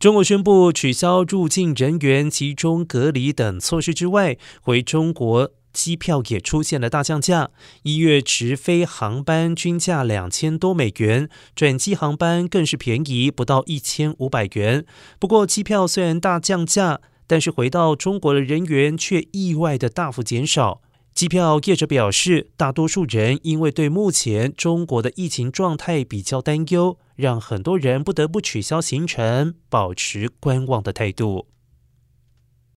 中国宣布取消入境人员集中隔离等措施之外，回中国机票也出现了大降价。一月直飞航班均价两千多美元，转机航班更是便宜不到一千五百元。不过，机票虽然大降价，但是回到中国的人员却意外的大幅减少。机票业者表示，大多数人因为对目前中国的疫情状态比较担忧，让很多人不得不取消行程，保持观望的态度。